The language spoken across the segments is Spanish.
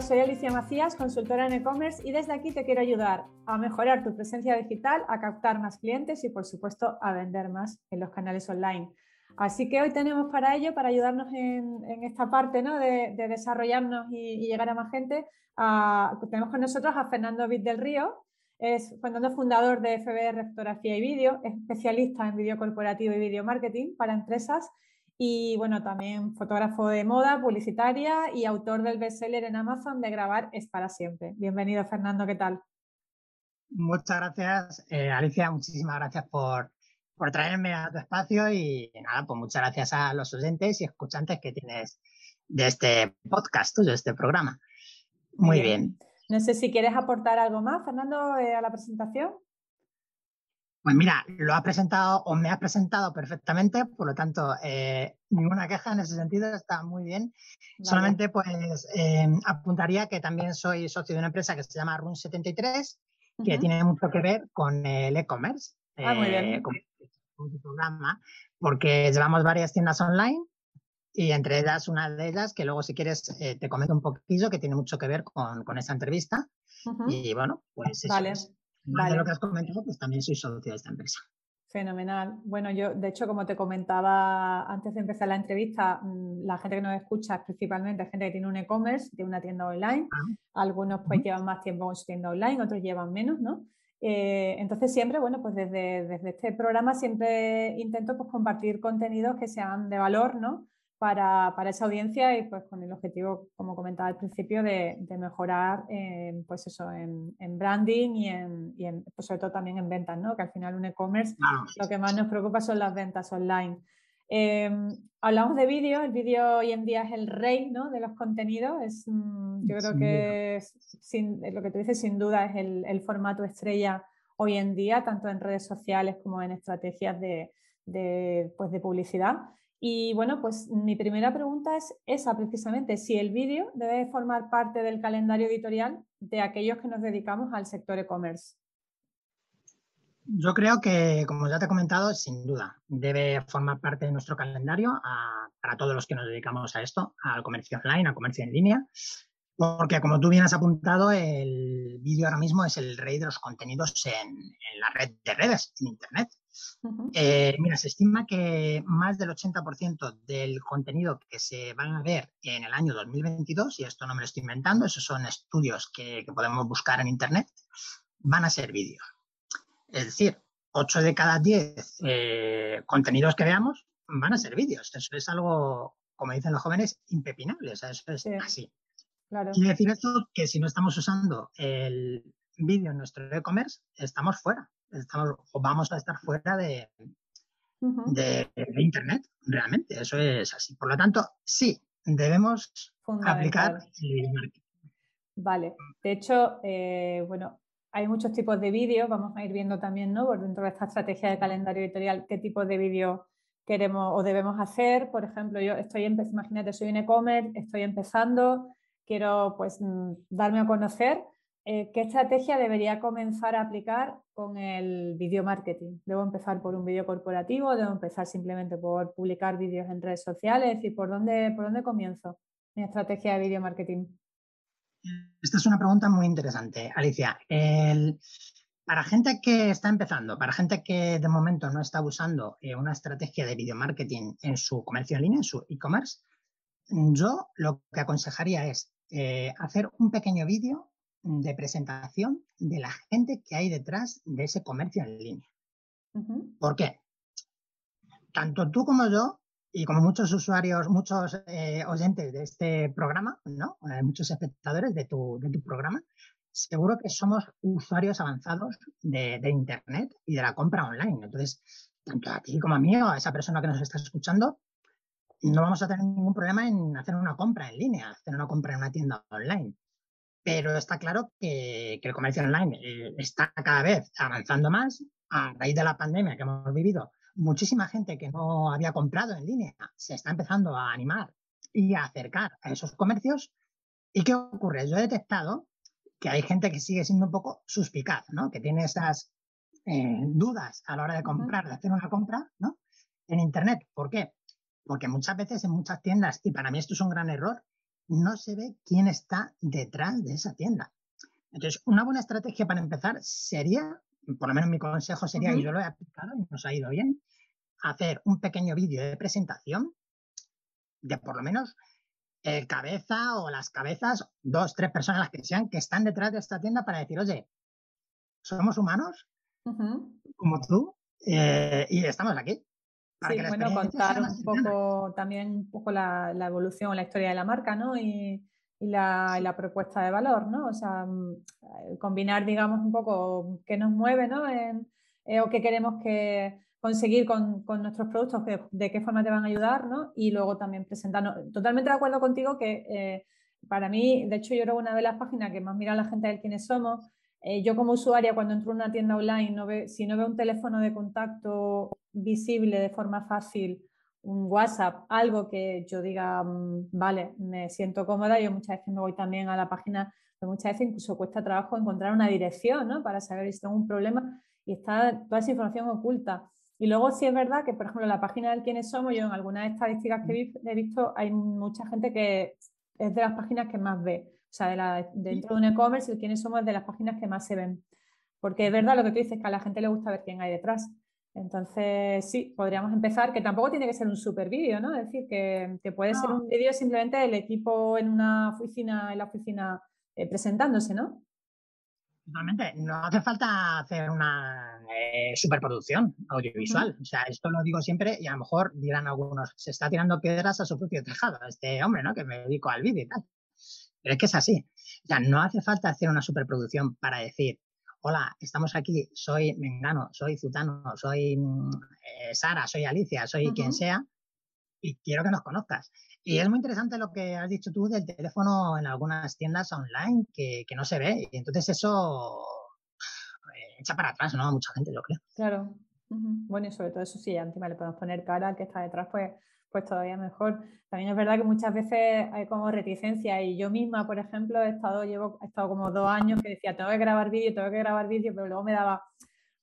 Soy Alicia Macías, consultora en e-commerce y desde aquí te quiero ayudar a mejorar tu presencia digital, a captar más clientes y por supuesto a vender más en los canales online. Así que hoy tenemos para ello, para ayudarnos en, esta parte ¿no? de, desarrollarnos y, llegar a más gente, tenemos con nosotros a Fernando Vid del Río, es fundador de FBR Fotografía y Vídeo, especialista en vídeo corporativo y vídeo marketing para empresas y bueno, también fotógrafo de moda, publicitaria y autor del bestseller en Amazon de Grabar es para siempre. Bienvenido, Fernando, ¿qué tal? Muchas gracias, eh, Alicia, muchísimas gracias por, por traerme a tu espacio y nada, pues muchas gracias a los oyentes y escuchantes que tienes de este podcast de este programa. Muy bien. No sé si quieres aportar algo más, Fernando, eh, a la presentación. Pues mira, lo has presentado o me has presentado perfectamente, por lo tanto, eh, ninguna queja en ese sentido, está muy bien. Solamente pues eh, apuntaría que también soy socio de una empresa que se llama Run73, que tiene mucho que ver con el e-commerce. Ah. Eh, con, programa, porque llevamos varias tiendas online y entre ellas, una de ellas, que luego si quieres te comento un poquillo, que tiene mucho que ver con, con esa entrevista. Y bueno, pues eso vale. Más de lo que has comentado, pues también soy socio de esta empresa. Fenomenal. Bueno, yo, de hecho, como te comentaba antes de empezar la entrevista, mm, la gente que nos escucha es principalmente gente que tiene un e-commerce, tiene una tienda online. Ah. Algunos pues llevan más tiempo con su tienda online, otros llevan menos, ¿no? Eh, entonces siempre, bueno, pues desde, desde, este programa siempre intento pues compartir contenidos que sean de valor, ¿no? Para, esa audiencia y pues con el objetivo, como comentaba al principio, de, mejorar en, pues eso, en, branding y, en, pues sobre todo también en ventas, ¿no? que al final un e-commerce lo que más nos preocupa son las ventas online. Em, hablamos de vídeo, el vídeo hoy en día es el rey ¿no? de los contenidos, es, mm, yo creo que sin, lo que tú dices sin duda es el, el, formato estrella hoy en día, tanto en redes sociales como en estrategias de, de, pues de publicidad. Y bueno, pues mi primera pregunta es esa precisamente, si el vídeo debe formar parte del calendario editorial de aquellos que nos dedicamos al sector e-commerce. Yo creo que, como ya te he comentado, sin duda, debe formar parte de nuestro calendario para todos los que nos dedicamos a esto, al comercio online, al comercio en línea, porque como tú bien has apuntado, el vídeo ahora mismo es el rey de los contenidos en, en la red de redes, en Internet. Eh, mira, se estima que más del 80% del contenido que se van a ver en el año 2022, y esto no me lo estoy inventando, esos son estudios que, podemos buscar en Internet, van a ser vídeos. Es decir, 8 de cada 10 eh, contenidos que veamos van a ser vídeos. Eso es algo, como dicen los jóvenes, impepinable. eso es así. Claro. Quiere decir esto que si no estamos usando el vídeo en nuestro e-commerce, estamos fuera estamos, vamos a estar fuera de, de, Internet, realmente. Eso es así. Por lo tanto, sí, debemos aplicar Vale. De hecho, eh, bueno, hay muchos tipos de vídeos. Vamos a ir viendo también, ¿no? Por dentro de esta estrategia de calendario editorial, qué tipo de vídeo queremos o debemos hacer. Por ejemplo, yo estoy, imagínate, soy un e-commerce, estoy empezando, quiero pues mm, darme a conocer eh, ¿qué estrategia debería comenzar a aplicar con el video marketing? ¿Debo empezar por un vídeo corporativo? ¿Debo empezar simplemente por publicar vídeos en redes sociales? ¿Y por dónde, por dónde comienzo mi estrategia de video marketing? Esta es una pregunta muy interesante, Alicia. para gente que está empezando, para gente que de momento no está usando eh, una estrategia de video marketing en su comercio en línea, en su e-commerce, yo lo que aconsejaría es eh, hacer un pequeño vídeo de presentación de la gente que hay detrás de ese comercio en línea. ¿Por qué? Tanto tú como yo, y como muchos usuarios, muchos eh, oyentes de este programa, ¿no? Eh, muchos espectadores de tu, de tu programa, seguro que somos usuarios avanzados de, de, Internet y de la compra online. Entonces, tanto a ti como a mí o a esa persona que nos está escuchando, no vamos a tener ningún problema en hacer una compra en línea, hacer una compra en una tienda online. Pero está claro que, el comercio online eh, está cada vez avanzando más. A raíz de la pandemia que hemos vivido, muchísima gente que no había comprado en línea se está empezando a animar y a acercar a esos comercios. ¿Y qué ocurre? Yo he detectado que hay gente que sigue siendo un poco suspicaz, ¿no? Que tiene esas eh, dudas a la hora de comprar, de hacer una compra, ¿no? En Internet. ¿Por qué? Porque muchas veces en muchas tiendas, y para mí esto es un gran error, no se ve quién está detrás de esa tienda. Entonces, una buena estrategia para empezar sería, por lo menos mi consejo sería, y yo lo he aplicado y nos ha ido bien, hacer un pequeño vídeo de presentación de por lo menos el cabeza o las cabezas, dos, tres personas las que sean, que están detrás de esta tienda para decir, oye, somos humanos, como tú, eh, y estamos aquí. Sí, bueno, contar un poco también un poco la, la, evolución, la historia de la marca, ¿no? Y, y, la, la, propuesta de valor, ¿no? O sea, mm, eh, combinar, digamos, un poco qué nos mueve, ¿no? En, eh, o qué queremos que conseguir con, con nuestros productos, de qué forma te van a ayudar, ¿no? Y luego también presentarnos. Totalmente de acuerdo contigo que para mí, de hecho, yo creo que una de las páginas que más mira la gente de quiénes somos eh, yo como usuaria, cuando entro en una tienda online, no si no veo un teléfono de contacto visible de forma fácil, un WhatsApp, algo que yo diga, mm, vale, me siento cómoda, yo muchas veces me voy también a la página, pero muchas veces incluso cuesta trabajo encontrar una dirección, ¿no? Para saber si tengo un problema y está toda esa información oculta. Y luego sí es verdad que, por ejemplo, la página de quiénes somos, yo en algunas estadísticas que he visto, hay mucha gente que es de las páginas que más ve. O sea, de la, dentro de un e-commerce, quiénes somos de las páginas que más se ven. Porque es verdad lo que tú dices, que a la gente le gusta ver quién hay detrás. Entonces, sí, podríamos empezar, que tampoco tiene que ser un super vídeo, ¿no? Es decir, que, que puede ser un vídeo simplemente del equipo en una oficina, en la oficina eh, presentándose, ¿no? Totalmente. No hace falta hacer una eh, superproducción audiovisual. O sea, esto lo digo siempre y a lo mejor dirán algunos, se está tirando piedras a su propio tejado, este hombre, ¿no? Que me dedico al vídeo y tal. Pero es que es así. O sea, no hace falta hacer una superproducción para decir, hola, estamos aquí, soy Mengano, soy Zutano, soy mm, eh, Sara, soy Alicia, soy quien sea, y quiero que nos conozcas. Y es muy interesante lo que has dicho tú del teléfono en algunas tiendas online que, no se ve. Y entonces eso eh, echa para atrás, ¿no? A mucha gente, yo creo. Claro. Bueno, y sobre todo eso sí, encima le podemos poner cara que está detrás, pues pues todavía mejor. También es verdad que muchas veces hay como reticencia y yo misma, por ejemplo, he estado, llevo, he estado como dos años que decía, tengo que grabar vídeo, tengo que grabar vídeo, pero luego me daba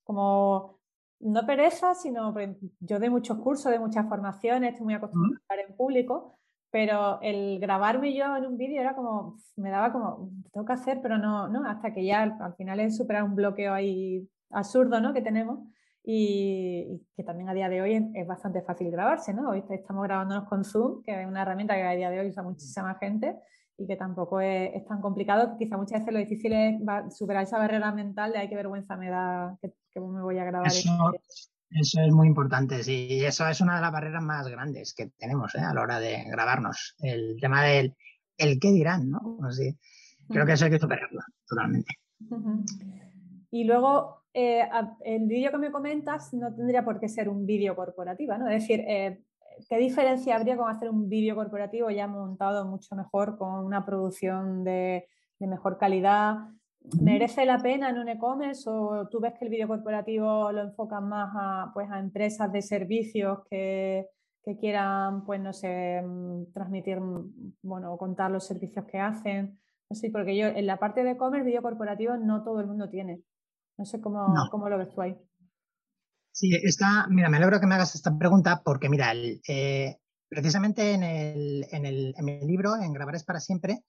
como, no pereza, sino yo de muchos cursos, de muchas formaciones, estoy muy acostumbrada a hablar en público, pero el grabarme yo en un vídeo era como, me daba como, tengo que hacer, pero no, no, hasta que ya al final he superado un bloqueo ahí absurdo, ¿no? Que tenemos y, que también a día de hoy es bastante fácil grabarse, ¿no? Hoy estamos grabándonos con Zoom, que es una herramienta que a día de hoy usa muchísima gente y que tampoco es, tan complicado. Quizá muchas veces lo difícil es superar esa barrera mental de ay, qué vergüenza me da que, me voy a grabar. Eso, eso, es muy importante, sí. Y eso es una de las barreras más grandes que tenemos ¿eh? a la hora de grabarnos. El tema del el qué dirán, ¿no? Creo que eso hay que superarlo totalmente. Y luego eh, el vídeo que me comentas no tendría por qué ser un vídeo corporativo, ¿no? Es decir, eh, ¿qué diferencia habría con hacer un vídeo corporativo ya montado mucho mejor, con una producción de, mejor calidad? ¿Merece la pena en un e-commerce o tú ves que el vídeo corporativo lo enfocan más a, pues, a empresas de servicios que, que quieran, pues no sé, mm, transmitir, bueno, contar los servicios que hacen? Sé, porque yo en la parte de e-commerce, vídeo corporativo no todo el mundo tiene. No sé cómo, cómo lo ves tú ahí. Sí, está, mira, me alegro que me hagas esta pregunta porque, mira, eh, precisamente en, el, en, el, en mi libro, en Grabar es para siempre,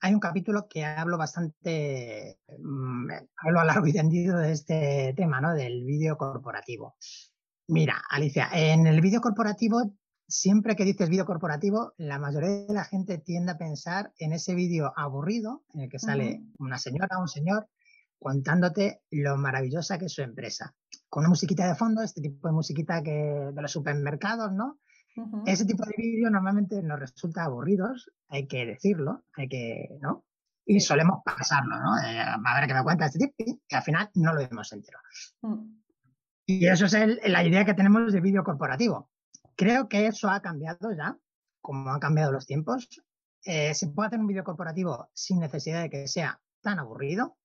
hay un capítulo que hablo bastante, mm, hablo a largo y tendido de este tema, ¿no? Del vídeo corporativo. Mira, Alicia, en el vídeo corporativo, siempre que dices vídeo corporativo, la mayoría de la gente tiende a pensar en ese vídeo aburrido, en el que sale una señora, un señor, contándote lo maravillosa que es su empresa. Con una musiquita de fondo, este tipo de musiquita que, de los supermercados, ¿no? Ese tipo de vídeos normalmente nos resulta aburridos, hay que decirlo, hay que, ¿no? Y solemos pasarlo, ¿no? Eh, a ver qué me cuenta este tipo y al final no lo vemos entero. Mm. Y eso es la idea que tenemos de vídeo corporativo. Creo que eso ha cambiado ya, como han cambiado los tiempos. Eh, se puede hacer un vídeo corporativo sin necesidad de que sea tan aburrido.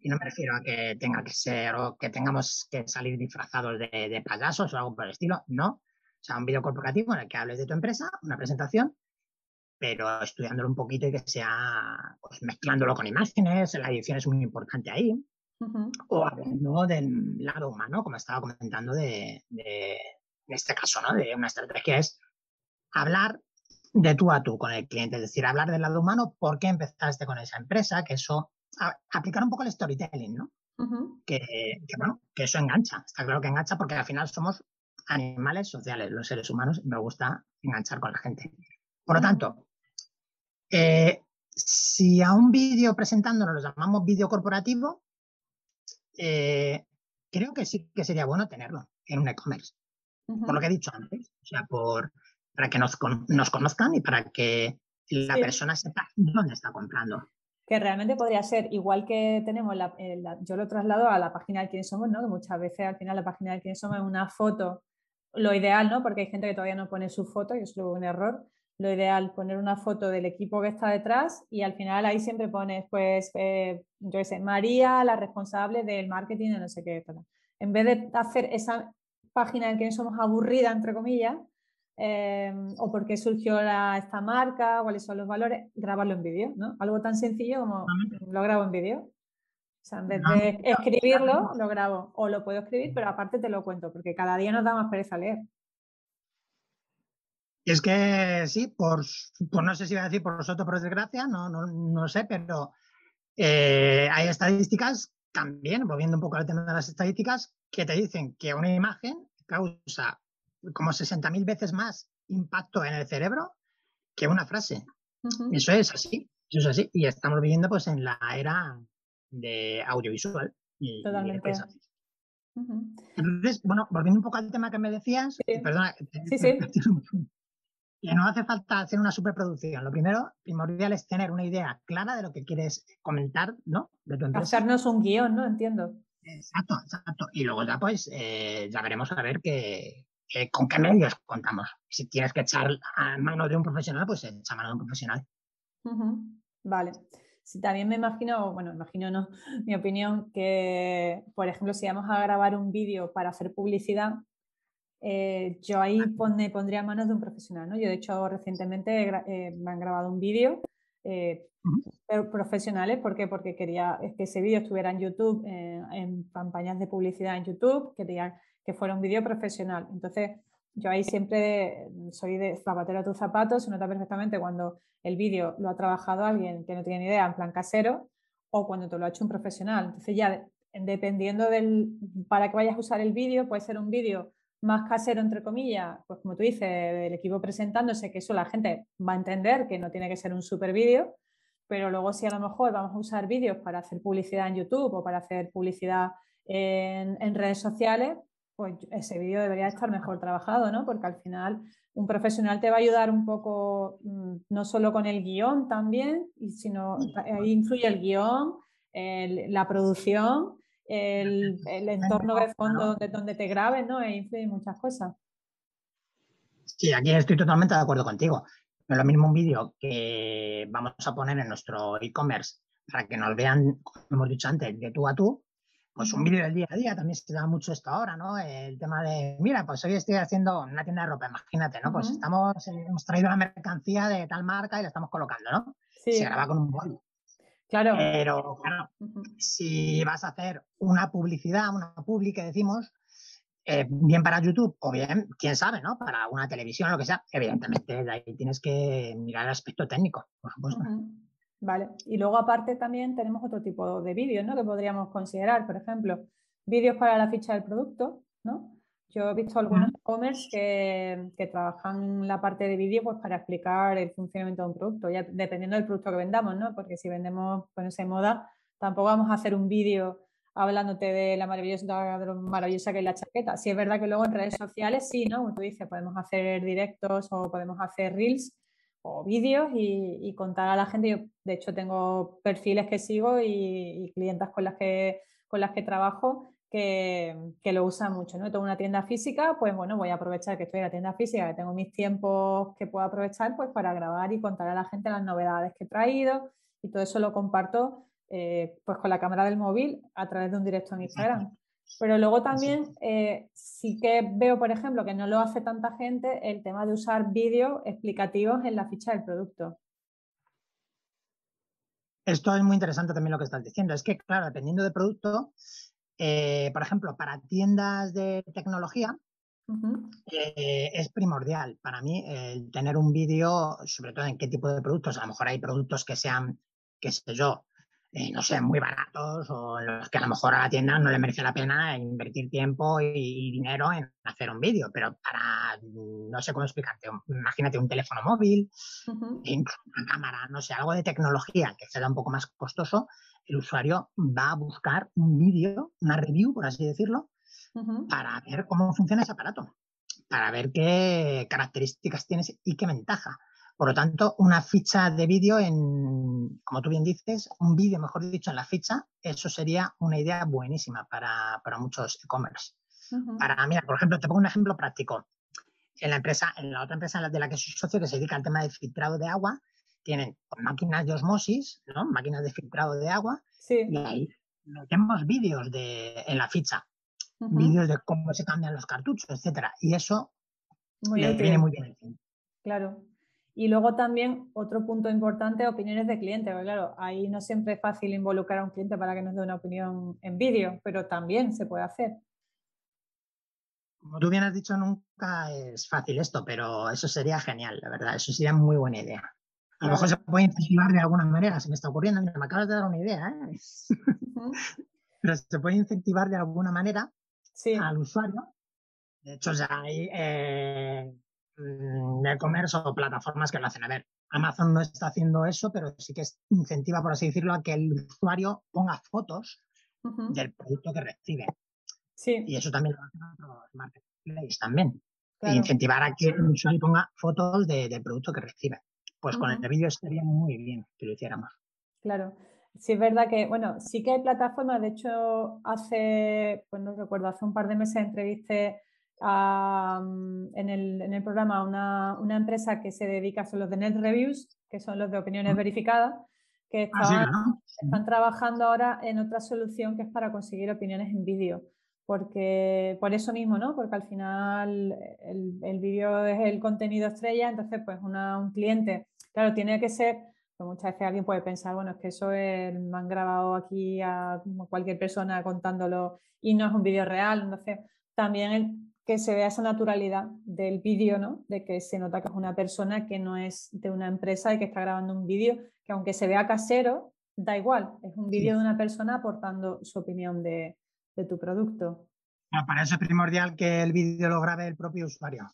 Y no me refiero a que tenga que ser o que tengamos que salir disfrazados de, payasos o algo por el estilo. No. O sea, un vídeo corporativo en el que hables de tu empresa, una presentación, pero estudiándolo un poquito y que sea pues, mezclándolo con imágenes. La edición es muy importante ahí. O hablando del lado humano, como estaba comentando de, de, en este caso, ¿no? De una estrategia es hablar de tú a tú con el cliente, es decir, hablar del lado humano, por qué empezaste con esa empresa, que eso, aplicar un poco el storytelling, ¿no? que, bueno, que eso engancha, está claro que engancha porque al final somos animales sociales, los seres humanos, y me gusta enganchar con la gente. Por lo tanto, eh, si a un vídeo presentándonos lo llamamos vídeo corporativo, eh, creo que sí que sería bueno tenerlo en un e-commerce. Por lo que he dicho antes, o sea, por, para que nos, nos conozcan y para que la persona sepa dónde está comprando. Que realmente podría ser, igual que tenemos, la, yo lo traslado a la página de quién somos, ¿no? Que muchas veces al final la página de quién somos es una foto, lo ideal, ¿no? Porque hay gente que todavía no pone su foto y es un error, lo ideal, poner una foto del equipo que está detrás y al final ahí siempre pones, pues, eh, yo sé, María, la responsable del marketing de no sé qué. En vez de hacer esa página en que somos aburrida, entre comillas, eh, o por qué surgió esta marca, cuáles son los valores, grabarlo en vídeo, ¿no? Algo tan sencillo como lo grabo en vídeo. O sea, en vez de escribirlo, lo grabo. O lo puedo escribir, pero aparte te lo cuento, porque cada día nos da más pereza leer. Y es que sí, por, no sé si iba a decir por nosotros, por desgracia, no, no, no sé, pero eh, hay estadísticas también, volviendo un poco al tema de las estadísticas, que te dicen que una imagen causa como 60.000 veces más impacto en el cerebro que una frase. Eso es así, eso es así. Y estamos viviendo pues en la era de audiovisual. Y, Totalmente. Entonces, bueno, volviendo un poco al tema que me decías, perdona, sí, sí. que no hace falta hacer una superproducción. Lo primero, primordial es tener una idea clara de lo que quieres comentar, ¿no? De tu empresa. Hacernos un guion, ¿no? Entiendo. Exacto, exacto. Y luego ya pues eh, ya veremos a ver qué, con qué medios contamos. Si tienes que echar a mano de un profesional, pues echa a mano de un profesional. Vale. Sí, también me imagino, bueno, imagino no, mi opinión, que por ejemplo, si vamos a grabar un vídeo para hacer publicidad, eh, yo ahí pone, pondría manos de un profesional, ¿no? Yo de hecho recientemente eh, me han grabado un vídeo eh, profesionales, ¿por qué? Porque quería que ese vídeo estuviera en YouTube, en campañas de publicidad en YouTube, quería que fuera un vídeo profesional. Entonces, yo ahí siempre soy de zapatero a tus zapatos, se nota perfectamente cuando el vídeo lo ha trabajado alguien que no tiene ni idea, en plan casero, o cuando te lo ha hecho un profesional. Entonces, ya dependiendo del, para que vayas a usar el vídeo, puede ser un vídeo más casero, entre comillas, pues como tú dices, del equipo presentándose, que eso la gente va a entender que no tiene que ser un super vídeo, pero luego si a lo mejor vamos a usar vídeos para hacer publicidad en YouTube o para hacer publicidad en, redes sociales, pues ese vídeo debería estar mejor trabajado, ¿no? Porque al final un profesional te va a ayudar un poco, mm, no solo con el guion también, sino ahí influye el guion, la producción el, entorno de fondo de donde te grabes, ¿no? E influye muchas cosas. Sí, aquí estoy totalmente de acuerdo contigo. No es lo mismo un vídeo que vamos a poner en nuestro e-commerce para que nos vean, como hemos dicho antes, de tú a tú, pues un vídeo del día a día también se da mucho esto ahora, ¿no? El tema de, mira, pues hoy estoy haciendo una tienda de ropa, imagínate, ¿no? Pues estamos, hemos traído la mercancía de tal marca y la estamos colocando, ¿no? Sí. Se graba con un boli. Claro. Pero claro, si vas a hacer una publicidad, una publi que decimos, eh, bien para YouTube o bien, quién sabe, ¿no? Para una televisión o lo que sea, evidentemente ahí tienes que mirar el aspecto técnico, por supuesto. Vale. Y luego aparte también tenemos otro tipo de vídeos, ¿no? Que podríamos considerar, por ejemplo, vídeos para la ficha del producto, ¿no? Yo he visto algunos e-commerce que, trabajan la parte de vídeo pues, para explicar el funcionamiento de un producto, ya dependiendo del producto que vendamos, ¿no? Porque si vendemos, ponerse en moda, tampoco vamos a hacer un vídeo hablándote de la maravillosa, de lo maravillosa que es la chaqueta. Si es verdad que luego en redes sociales sí, ¿no? Como tú dices, podemos hacer directos o podemos hacer reels o vídeos y, contar a la gente. Yo, de hecho, tengo perfiles que sigo y, y clientas con las que, con las que trabajo que, lo usa mucho, ¿no? Tengo una tienda física, pues bueno, voy a aprovechar que estoy en la tienda física, que tengo mis tiempos que puedo aprovechar, pues para grabar y contar a la gente las novedades que he traído y todo eso lo comparto eh, pues con la cámara del móvil a través de un directo en Instagram. Pero luego también eh, sí que veo, por ejemplo, que no lo hace tanta gente el tema de usar vídeos explicativos en la ficha del producto. Esto es muy interesante también lo que estás diciendo. Es que, claro, dependiendo del producto, eh, por ejemplo, para tiendas de tecnología, eh, es primordial para mí el tener un vídeo, sobre todo en qué tipo de productos. A lo mejor hay productos que sean, qué sé yo, eh, no sé, muy baratos o en los que a lo mejor a la tienda no le merece la pena invertir tiempo y, dinero en hacer un vídeo, pero para, no sé cómo explicarte, imagínate un teléfono móvil, una cámara, no sé, algo de tecnología que sea un poco más costoso, el usuario va a buscar un vídeo, una review, por así decirlo, para ver cómo funciona ese aparato, para ver qué características tienes y qué ventaja. Por lo tanto, una ficha de vídeo en, como tú bien dices, un vídeo, mejor dicho, en la ficha, eso sería una idea buenísima para, muchos e-commerce. Para, mira, por ejemplo, te pongo un ejemplo práctico. En la empresa, en la otra empresa de la que soy socio, que se dedica al tema del filtrado de agua, tienen máquinas de osmosis, ¿no? Máquinas de filtrado de agua. Y ahí metemos vídeos de, en la ficha. Vídeos de cómo se cambian los cartuchos, etcétera. Y eso viene muy bien. Claro. Y luego también otro punto importante, opiniones de cliente, porque claro, ahí no siempre es fácil involucrar a un cliente para que nos dé una opinión en vídeo, pero también se puede hacer. Como tú bien has dicho, nunca es fácil esto, pero eso sería genial, la verdad, eso sería muy buena idea. A lo mejor se puede incentivar de alguna manera, se me está ocurriendo, mira, me acabas de dar una idea, ¿eh? pero se puede incentivar de alguna manera al usuario. De hecho, ya hay eh, Mm, e-commerce o plataformas que lo hacen. A ver, Amazon no está haciendo eso, pero sí que incentiva, por así decirlo, a que el usuario ponga fotos del producto que recibe. Sí. Y eso también lo hacen otros marketplaces también. incentivar a que el usuario ponga fotos del producto que recibe. Pues con el vídeo estaría muy bien que lo hiciéramos. Claro. Sí, es verdad que, bueno, sí que hay plataformas, de hecho, hace, pues no recuerdo, hace un par de meses entrevisté en, el, programa una, una, empresa que se dedica a los de Net Reviews, que son los de opiniones verificadas, que ah, están, trabajando ahora en otra solución que es para conseguir opiniones en vídeo. Porque, por eso mismo, ¿no? Porque al final el, el vídeo es el contenido estrella, entonces pues una, un cliente, claro, tiene que ser, pues muchas veces alguien puede pensar, bueno, es que eso es, me han grabado aquí a cualquier persona contándolo y no es un vídeo real, entonces también el, que se vea esa naturalidad del vídeo, ¿no? De que se nota que es una persona que no es de una empresa y que está grabando un vídeo, que aunque se vea casero, da igual, es un vídeo de una persona aportando su opinión de, tu producto. para eso es primordial que el vídeo lo grabe el propio usuario.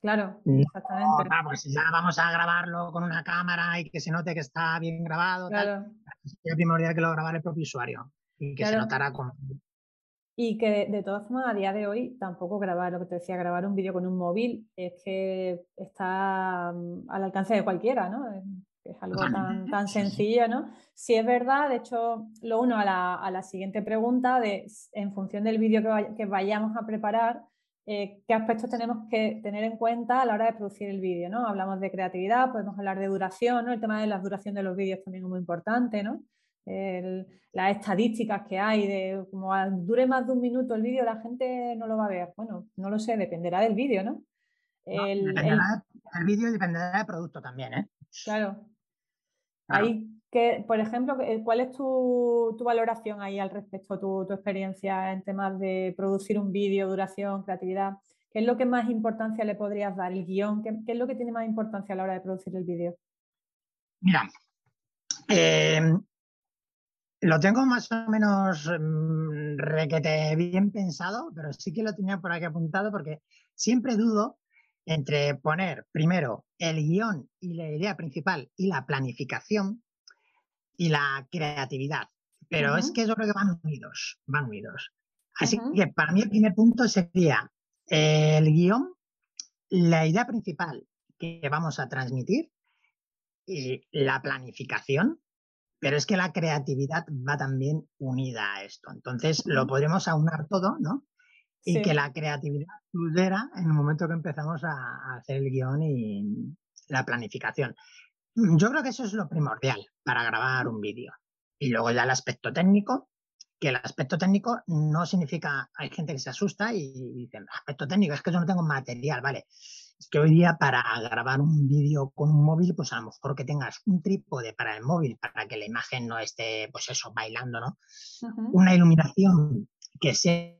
Claro, exactamente. Vamos, si ya vamos a grabarlo con una cámara y que se note que está bien grabado, claro. es primordial que lo grabe el propio usuario y que se notara como y que de, todas formas a día de hoy tampoco grabar, lo que te decía, grabar un vídeo con un móvil es que está mm, al alcance de cualquiera, ¿no? Es, algo tan, tan sencillo, ¿no? Si es verdad, de hecho, lo uno a la, a la siguiente pregunta de en función del vídeo que, que, vayamos a preparar, eh, qué aspectos tenemos que tener en cuenta a la hora de producir el vídeo, ¿no? Hablamos de creatividad, podemos hablar de duración, ¿no? El tema de la duración de los vídeos también es muy importante, ¿no? Las estadísticas que hay de como dure más de un minuto el vídeo, la gente no lo va a ver. Bueno, no lo sé, dependerá del vídeo, ¿no? El, vídeo dependerá del producto también, ¿eh? Claro. Ahí, que, por ejemplo, ¿cuál es tu, valoración ahí al respecto, tu, tu, experiencia en temas de producir un vídeo, duración, creatividad? ¿Qué es lo que más importancia le podrías dar? ¿El guion? ¿Qué, qué es lo que tiene más importancia a la hora de producir el vídeo? Mira, eh, lo tengo más o menos mm, requete bien pensado, pero sí que lo tenía por aquí apuntado porque siempre dudo entre poner primero el guion y la idea principal y la planificación y la creatividad. Pero es que yo creo que van unidos, van unidos. Así que para mí el primer punto sería el guion, la idea principal que vamos a transmitir y la planificación pero es que la creatividad va también unida a esto. Entonces lo podremos aunar todo, ¿no? Y que la creatividad fluyera en el momento que empezamos a, hacer el guion y la planificación. Yo creo que eso es lo primordial para grabar un vídeo. Y luego ya el aspecto técnico, que el aspecto técnico no significa, hay gente que se asusta y dice, aspecto técnico, es que yo no tengo material, ¿vale? Es que hoy día para grabar un vídeo con un móvil, pues a lo mejor que tengas un trípode para el móvil, para que la imagen no esté, pues eso, bailando, ¿no? Una iluminación que sea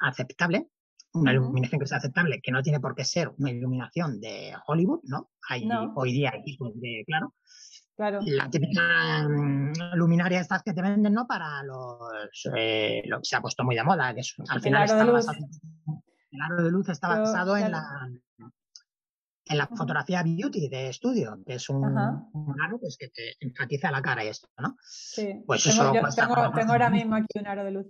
aceptable, una iluminación que sea aceptable, que no tiene por qué ser una iluminación de Hollywood, ¿no? Hay, Hoy día hay de, claro, Claro. La típica mm, luminaria estas que te venden, ¿no? Para los, eh, lo que se ha puesto muy de moda, que es, al final está basado, el aro de luz está basado en la en la fotografía beauty de estudio, que es un, aro pues, que te enfatiza la cara y esto, ¿no? Sí. Pues tengo, eso tengo, tengo ahora mismo aquí un aro de luz.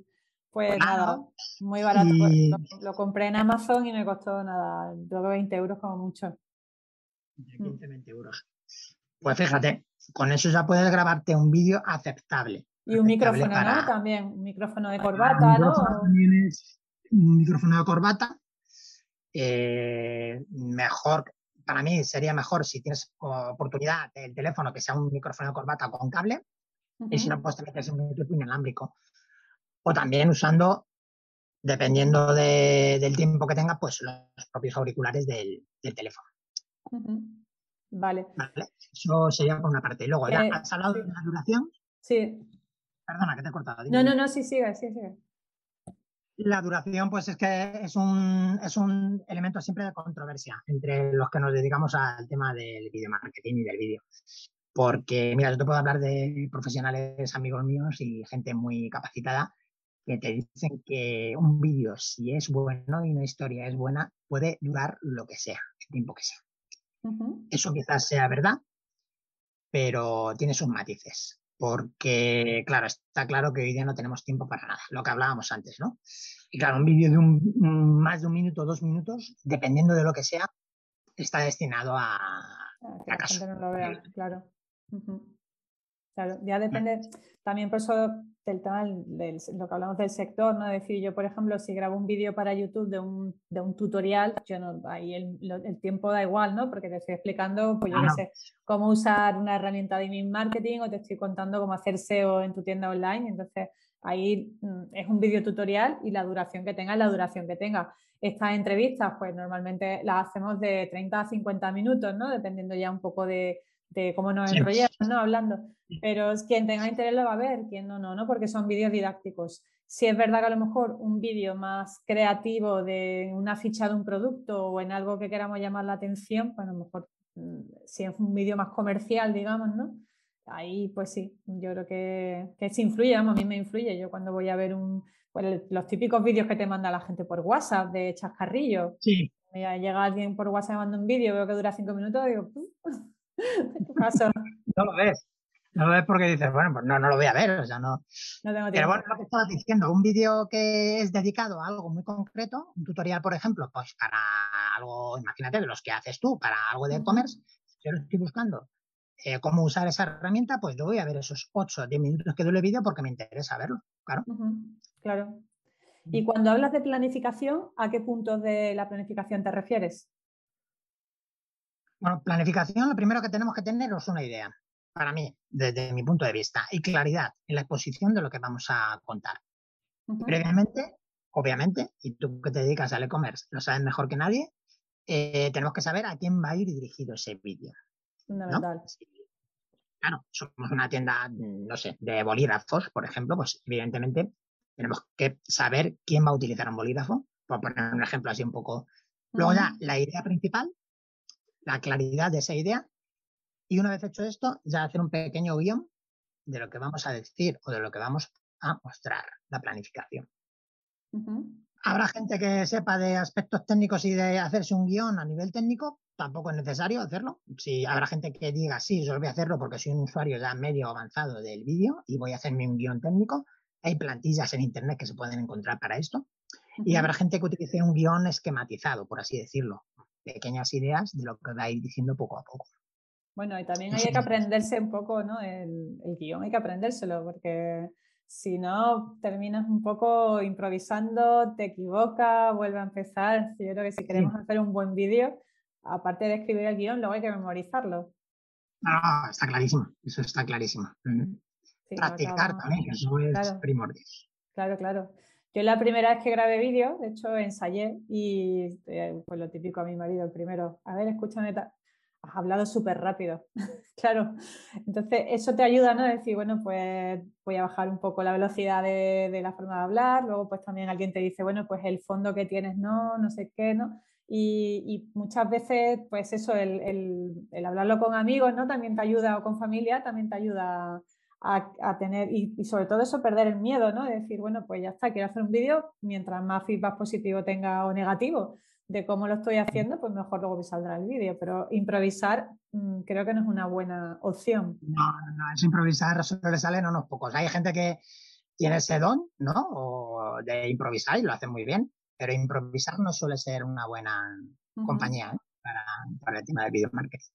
Pues, pues nada, muy barato. Pues, lo, compré en Amazon y me costó nada, 20 euros como mucho. 15, 20 euros. Pues fíjate, con eso ya puedes grabarte un vídeo aceptable. Y un micrófono, ¿no? También, un micrófono de corbata, ¿no? un micrófono de corbata. Eh, mejor, para mí sería mejor si tienes oportunidad del teléfono que sea un micrófono de corbata con cable. Y si no, pues te metes un equipo inalámbrico. O también usando, dependiendo del tiempo que tengas, pues los propios auriculares del, teléfono. Vale. Eso sería por una parte. Luego, ¿ya eh, has hablado de la duración? Sí. Perdona, que te he cortado. No, no, no, sí, sigue, sí, sigue. La duración, pues es que es un, es un elemento siempre de controversia entre los que nos dedicamos al tema del video marketing y del vídeo. Porque, mira, yo te puedo hablar de profesionales amigos míos y gente muy capacitada que te dicen que un vídeo, si es bueno y una historia es buena, puede durar lo que sea, el tiempo que sea. Eso quizás sea verdad, pero tiene sus matices. Porque, claro, está claro que hoy día no tenemos tiempo para nada, lo que hablábamos antes, ¿no? Y claro, un vídeo de un, más de un minuto, dos minutos, dependiendo de lo que sea, está destinado a, fracaso. claro. Claro, ya depende también por eso del tema del, lo que hablamos del sector, ¿no? Es decir, yo, por ejemplo, si grabo un vídeo para YouTube de un, de un tutorial, yo no, ahí el, el, tiempo da igual, ¿no? Porque te estoy explicando, pues yo qué sé, cómo usar una herramienta de email marketing o te estoy contando cómo hacer SEO en tu tienda online. Entonces, ahí mm, es un vídeo tutorial y la duración que tenga es la duración que tenga. Estas entrevistas, pues normalmente las hacemos de 30 a 50 minutos, ¿no? Dependiendo ya un poco de, de cómo nos enrollamos, ¿no? Hablando. Pero quien tenga interés lo va a ver, quien no, no, ¿no? Porque son vídeos didácticos. Si es verdad que a lo mejor un vídeo más creativo de una ficha de un producto o en algo que queramos llamar la atención, pues a lo mejor mm, si es un vídeo más comercial, digamos, ¿no? Ahí pues sí, yo creo que, que sí influye, a mí me influye. Yo cuando voy a ver un, pues, los típicos vídeos que te manda la gente por WhatsApp de chascarrillo. Sí. Llega alguien por WhatsApp y manda un vídeo, veo que dura cinco minutos, digo, no lo ves. No lo ves porque dices, bueno, pues no, no lo voy a ver, o sea, no. Pero bueno, lo que estabas diciendo, un vídeo que es dedicado a algo muy concreto, un tutorial, por ejemplo, pues para algo, imagínate, de los que haces tú, para algo de e-commerce, yo lo estoy buscando eh, cómo usar esa herramienta, pues yo voy a ver esos 8 o 10 minutos que dure el vídeo porque me interesa verlo, claro. Claro. Y cuando hablas de planificación, ¿a qué puntos de la planificación te refieres? Bueno, planificación, lo primero que tenemos que tener es una idea, para mí, desde mi punto de vista, y claridad en la exposición de lo que vamos a contar. Previamente, obviamente, y tú que te dedicas al e-commerce lo sabes mejor que nadie, eh, tenemos que saber a quién va a ir dirigido ese vídeo. Fundamental. Claro, somos una tienda, no sé, de bolígrafos, por ejemplo, pues evidentemente tenemos que saber quién va a utilizar un bolígrafo, por poner un ejemplo así un poco. Luego ya, la idea principal, la claridad de esa idea y una vez hecho esto, ya hacer un pequeño guion de lo que vamos a decir o de lo que vamos a mostrar, la planificación. Habrá gente que sepa de aspectos técnicos y de hacerse un guion a nivel técnico, tampoco es necesario hacerlo. Si habrá gente que diga, sí, yo voy a hacerlo porque soy un usuario ya medio avanzado del vídeo y voy a hacerme un guion técnico. Hay plantillas en Internet que se pueden encontrar para esto. Y habrá gente que utilice un guion esquematizado, por así decirlo, pequeñas ideas de lo que va a ir diciendo poco a poco. Bueno, y también hay que aprenderse un poco, ¿no? El, guion hay que aprendérselo, porque si no, terminas un poco improvisando, te equivocas, vuelve a empezar. Yo creo que si queremos hacer un buen vídeo, aparte de escribir el guion, luego hay que memorizarlo. Ah, está clarísimo, eso está clarísimo. Practicar también, eso es primordial. Claro, claro. Yo la primera vez que grabé vídeo, de hecho ensayé y pues lo típico a mi marido, el primero, a ver, escúchame, has hablado súper rápido. claro, entonces eso te ayuda, ¿no? Decir, bueno, pues voy a bajar un poco la velocidad de, la forma de hablar, luego pues también alguien te dice, bueno, pues el fondo que tienes no, no sé qué, ¿no? Y, muchas veces, pues eso, el, hablarlo con amigos, ¿no? También te ayuda, o con familia, también te ayuda a, tener, y, y, sobre todo eso, perder el miedo, ¿no? De decir, bueno, pues ya está, quiero hacer un vídeo, mientras más feedback positivo tenga o negativo, de cómo lo estoy haciendo, pues mejor luego me saldrá el vídeo. Pero improvisar mm, creo que no es una buena opción. No, no, es improvisar solo le salen unos pocos. Hay gente que tiene ese don, ¿no? O de improvisar y lo hace muy bien, pero improvisar no suele ser una buena compañía ¿eh? para, para, el tema de video marketing.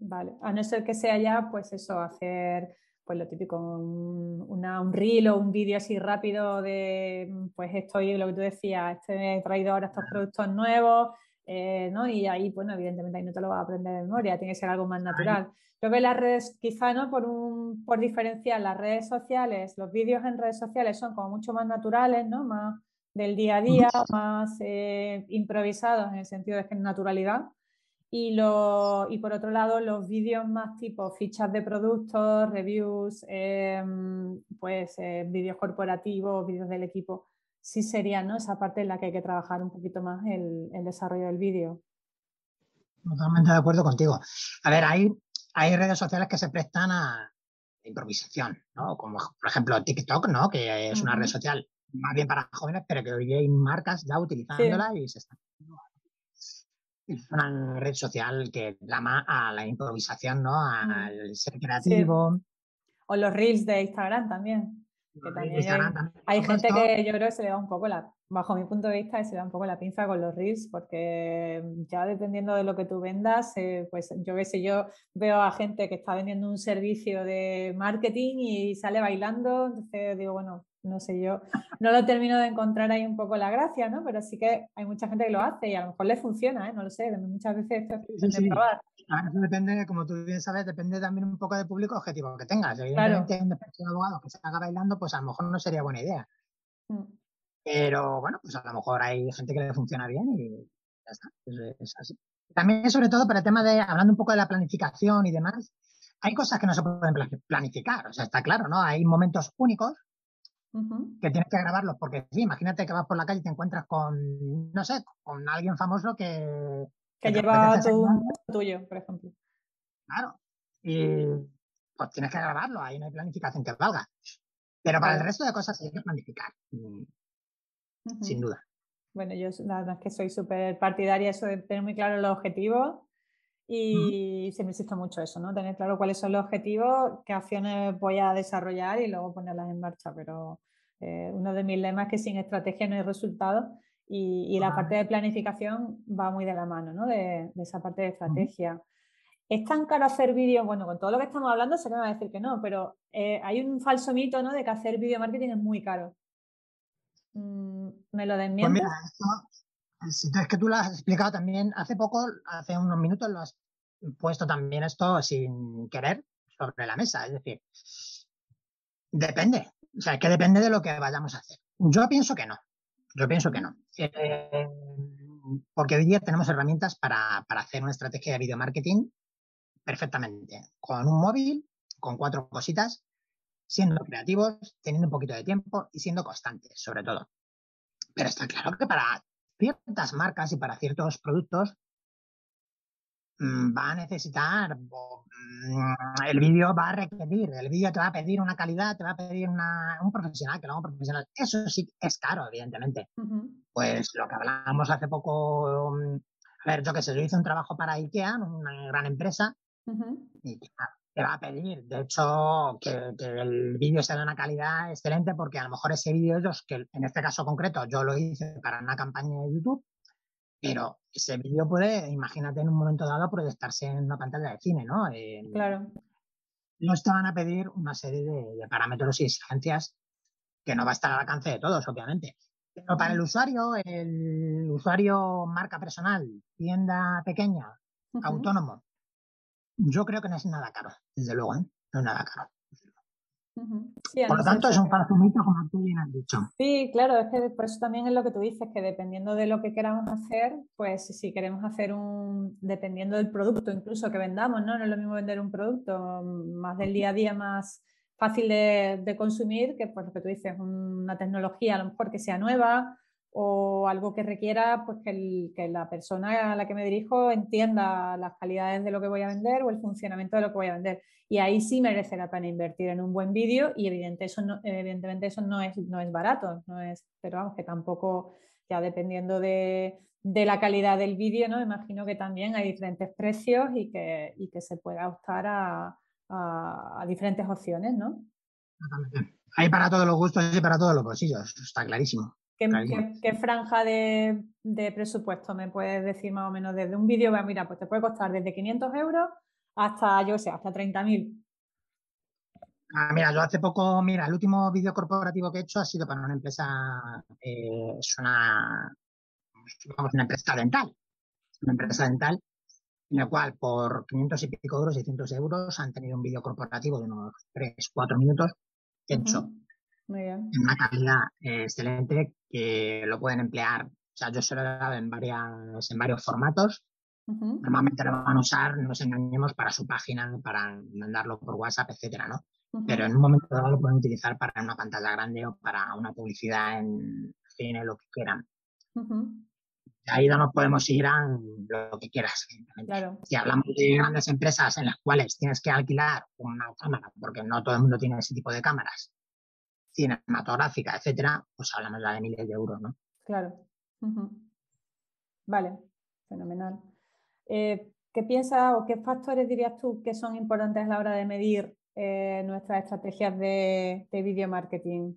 Vale, a no ser que sea ya, pues eso, hacer pues lo típico, un, una, un reel o un vídeo así rápido de, pues estoy, lo que tú decías, este, he traído ahora estos productos nuevos, eh, ¿no? Y ahí, bueno, evidentemente ahí no te lo vas a aprender de memoria, tiene que ser algo más natural. Creo que las redes, quizá, ¿no? Por, un, por diferenciar las redes sociales, los vídeos en redes sociales son como mucho más naturales, ¿no? Más del día a día, más eh, improvisados en el sentido de que es naturalidad. Y, lo, y por otro lado, los vídeos más tipo fichas de productos, reviews, em, pues eh, vídeos corporativos, vídeos del equipo, sí sería ¿no? esa parte en la que hay que trabajar un poquito más el, el desarrollo del vídeo. Totalmente de acuerdo contigo. A ver, hay, hay redes sociales que se prestan a improvisación, ¿no? Como por ejemplo TikTok, ¿no? Que es una red social más bien para jóvenes, pero que hoy hay marcas ya utilizándola y se están es una red social que llama a la improvisación, ¿no? Mm. Al ser creativo. O los reels de Instagram también. hay, gente que yo creo que se le da un poco la, bajo mi punto de vista, se le da un poco la pinza con los reels, porque ya dependiendo de lo que tú vendas, eh, pues yo qué sé, yo veo a gente que está vendiendo un servicio de marketing y sale bailando, entonces digo, bueno, no sé, yo no lo termino de encontrar ahí un poco la gracia, ¿no? Pero sí que hay mucha gente que lo hace y a lo mejor le funciona, ¿eh? No lo sé, muchas veces esto es de probar. eso depende, como tú bien sabes, depende también un poco del público objetivo que tengas. Evidentemente, claro. un abogados que se haga bailando, pues a lo mejor no sería buena idea. Mm. Pero bueno, pues a lo mejor hay gente que le funciona bien y ya está. Es, así. También, sobre todo, para el tema de, hablando un poco de la planificación y demás, hay cosas que no se pueden planificar, o sea, está claro, ¿no? Hay momentos únicos que tienes que grabarlos, porque sí, imagínate que vas por la calle y te encuentras con, no sé, con alguien famoso que... Que, lleva tu, tuyo, por ejemplo. Claro. Y pues tienes que grabarlo, ahí no hay planificación que valga. Pero para el resto de cosas hay que planificar, mm, sin duda. Bueno, yo la verdad es que soy súper partidaria eso de tener muy claro los objetivos y siempre insisto mucho eso, ¿no? Tener claro cuáles son los objetivos, qué acciones voy a desarrollar y luego ponerlas en marcha. Pero eh, uno de mis lemas es que sin estrategia no hay resultado y, la parte de planificación va muy de la mano, ¿no? De, esa parte de estrategia. ¿Es tan caro hacer vídeos? Bueno, con todo lo que estamos hablando se me va a decir que no, pero eh, hay un falso mito, ¿no? De que hacer video marketing es muy caro. Mm, ¿Me lo desmientes? Pues si es que tú lo has explicado también hace poco, hace unos minutos lo has puesto también esto sin querer sobre la mesa. Es decir, depende. O sea, que depende de lo que vayamos a hacer. Yo pienso que no. Yo pienso que no. Eh, porque hoy día tenemos herramientas para, para hacer una estrategia de video marketing perfectamente. Con un móvil, con cuatro cositas, siendo creativos, teniendo un poquito de tiempo y siendo constantes, sobre todo. Pero está claro que para ciertas marcas y para ciertos productos va a necesitar, mm, el vídeo va a requerir, el vídeo te va a pedir una calidad, te va a pedir un profesional, que lo haga un profesional. Eso sí es caro, evidentemente. Pues lo que hablábamos hace poco, mm, a ver, yo qué sé, yo hice un trabajo para IKEA, una gran empresa, y te va a pedir, de hecho, que, el vídeo sea de una calidad excelente, porque a lo mejor ese vídeo, que en este caso concreto yo lo hice para una campaña de YouTube, pero ese vídeo puede, imagínate en un momento dado, proyectarse en una pantalla de cine, ¿no? claro. Nos te van a pedir una serie de, parámetros y exigencias que no va a estar al alcance de todos, obviamente. Pero para el usuario, el usuario marca personal, tienda pequeña, autónomo, yo creo que no es nada caro, desde luego, ¿eh? no es nada caro. Por lo tanto, es un mito, como tú bien has dicho. Sí, claro, es que por eso también es lo que tú dices, que dependiendo de lo que queramos hacer, pues si queremos hacer un, dependiendo del producto incluso que vendamos, ¿no? No es lo mismo vender un producto más del día a día, más fácil de, consumir, que pues lo que tú dices, una tecnología a lo mejor que sea nueva o algo que requiera pues que, que, la persona a la que me dirijo entienda las calidades de lo que voy a vender o el funcionamiento de lo que voy a vender. Y ahí sí merece la pena invertir en un buen vídeo y evidente eso evidentemente eso no es, no es barato, no es, pero vamos, que tampoco, ya dependiendo de, de la calidad del vídeo, ¿no? imagino que también hay diferentes precios y que, y que se pueda optar a, a, diferentes opciones, ¿no? Hay para todos los gustos y para todos los bolsillos, está clarísimo. ¿Qué, franja de, presupuesto me puedes decir más o menos desde un vídeo? Mira, pues te puede costar desde 500 euros hasta, yo sé, hasta 30.000. Ah, mira, yo hace poco, mira, el último vídeo corporativo que he hecho ha sido para una empresa, eh, es una, vamos, una empresa dental, una empresa dental, en la cual por 500 y pico euros, 600 euros, han tenido un vídeo corporativo de unos 3, 4 minutos hecho. En una calidad eh, excelente que lo pueden emplear. O sea, yo se lo he dado en, varias, en varios formatos. Normalmente lo van a usar, no nos engañemos, para su página, para mandarlo por WhatsApp, etcétera, ¿no? Pero en un momento dado lo pueden utilizar para una pantalla grande o para una publicidad en cine, lo que quieran. Ahí no nos podemos ir a lo que quieras. Claro. Si hablamos de grandes empresas en las cuales tienes que alquilar una cámara, porque no todo el mundo tiene ese tipo de cámaras, cinematográfica, etcétera, pues hablamos ya de miles de euros, ¿no? Claro. Vale, fenomenal. Eh, ¿Qué piensas o qué factores dirías tú que son importantes a la hora de medir eh, nuestras estrategias de, video marketing?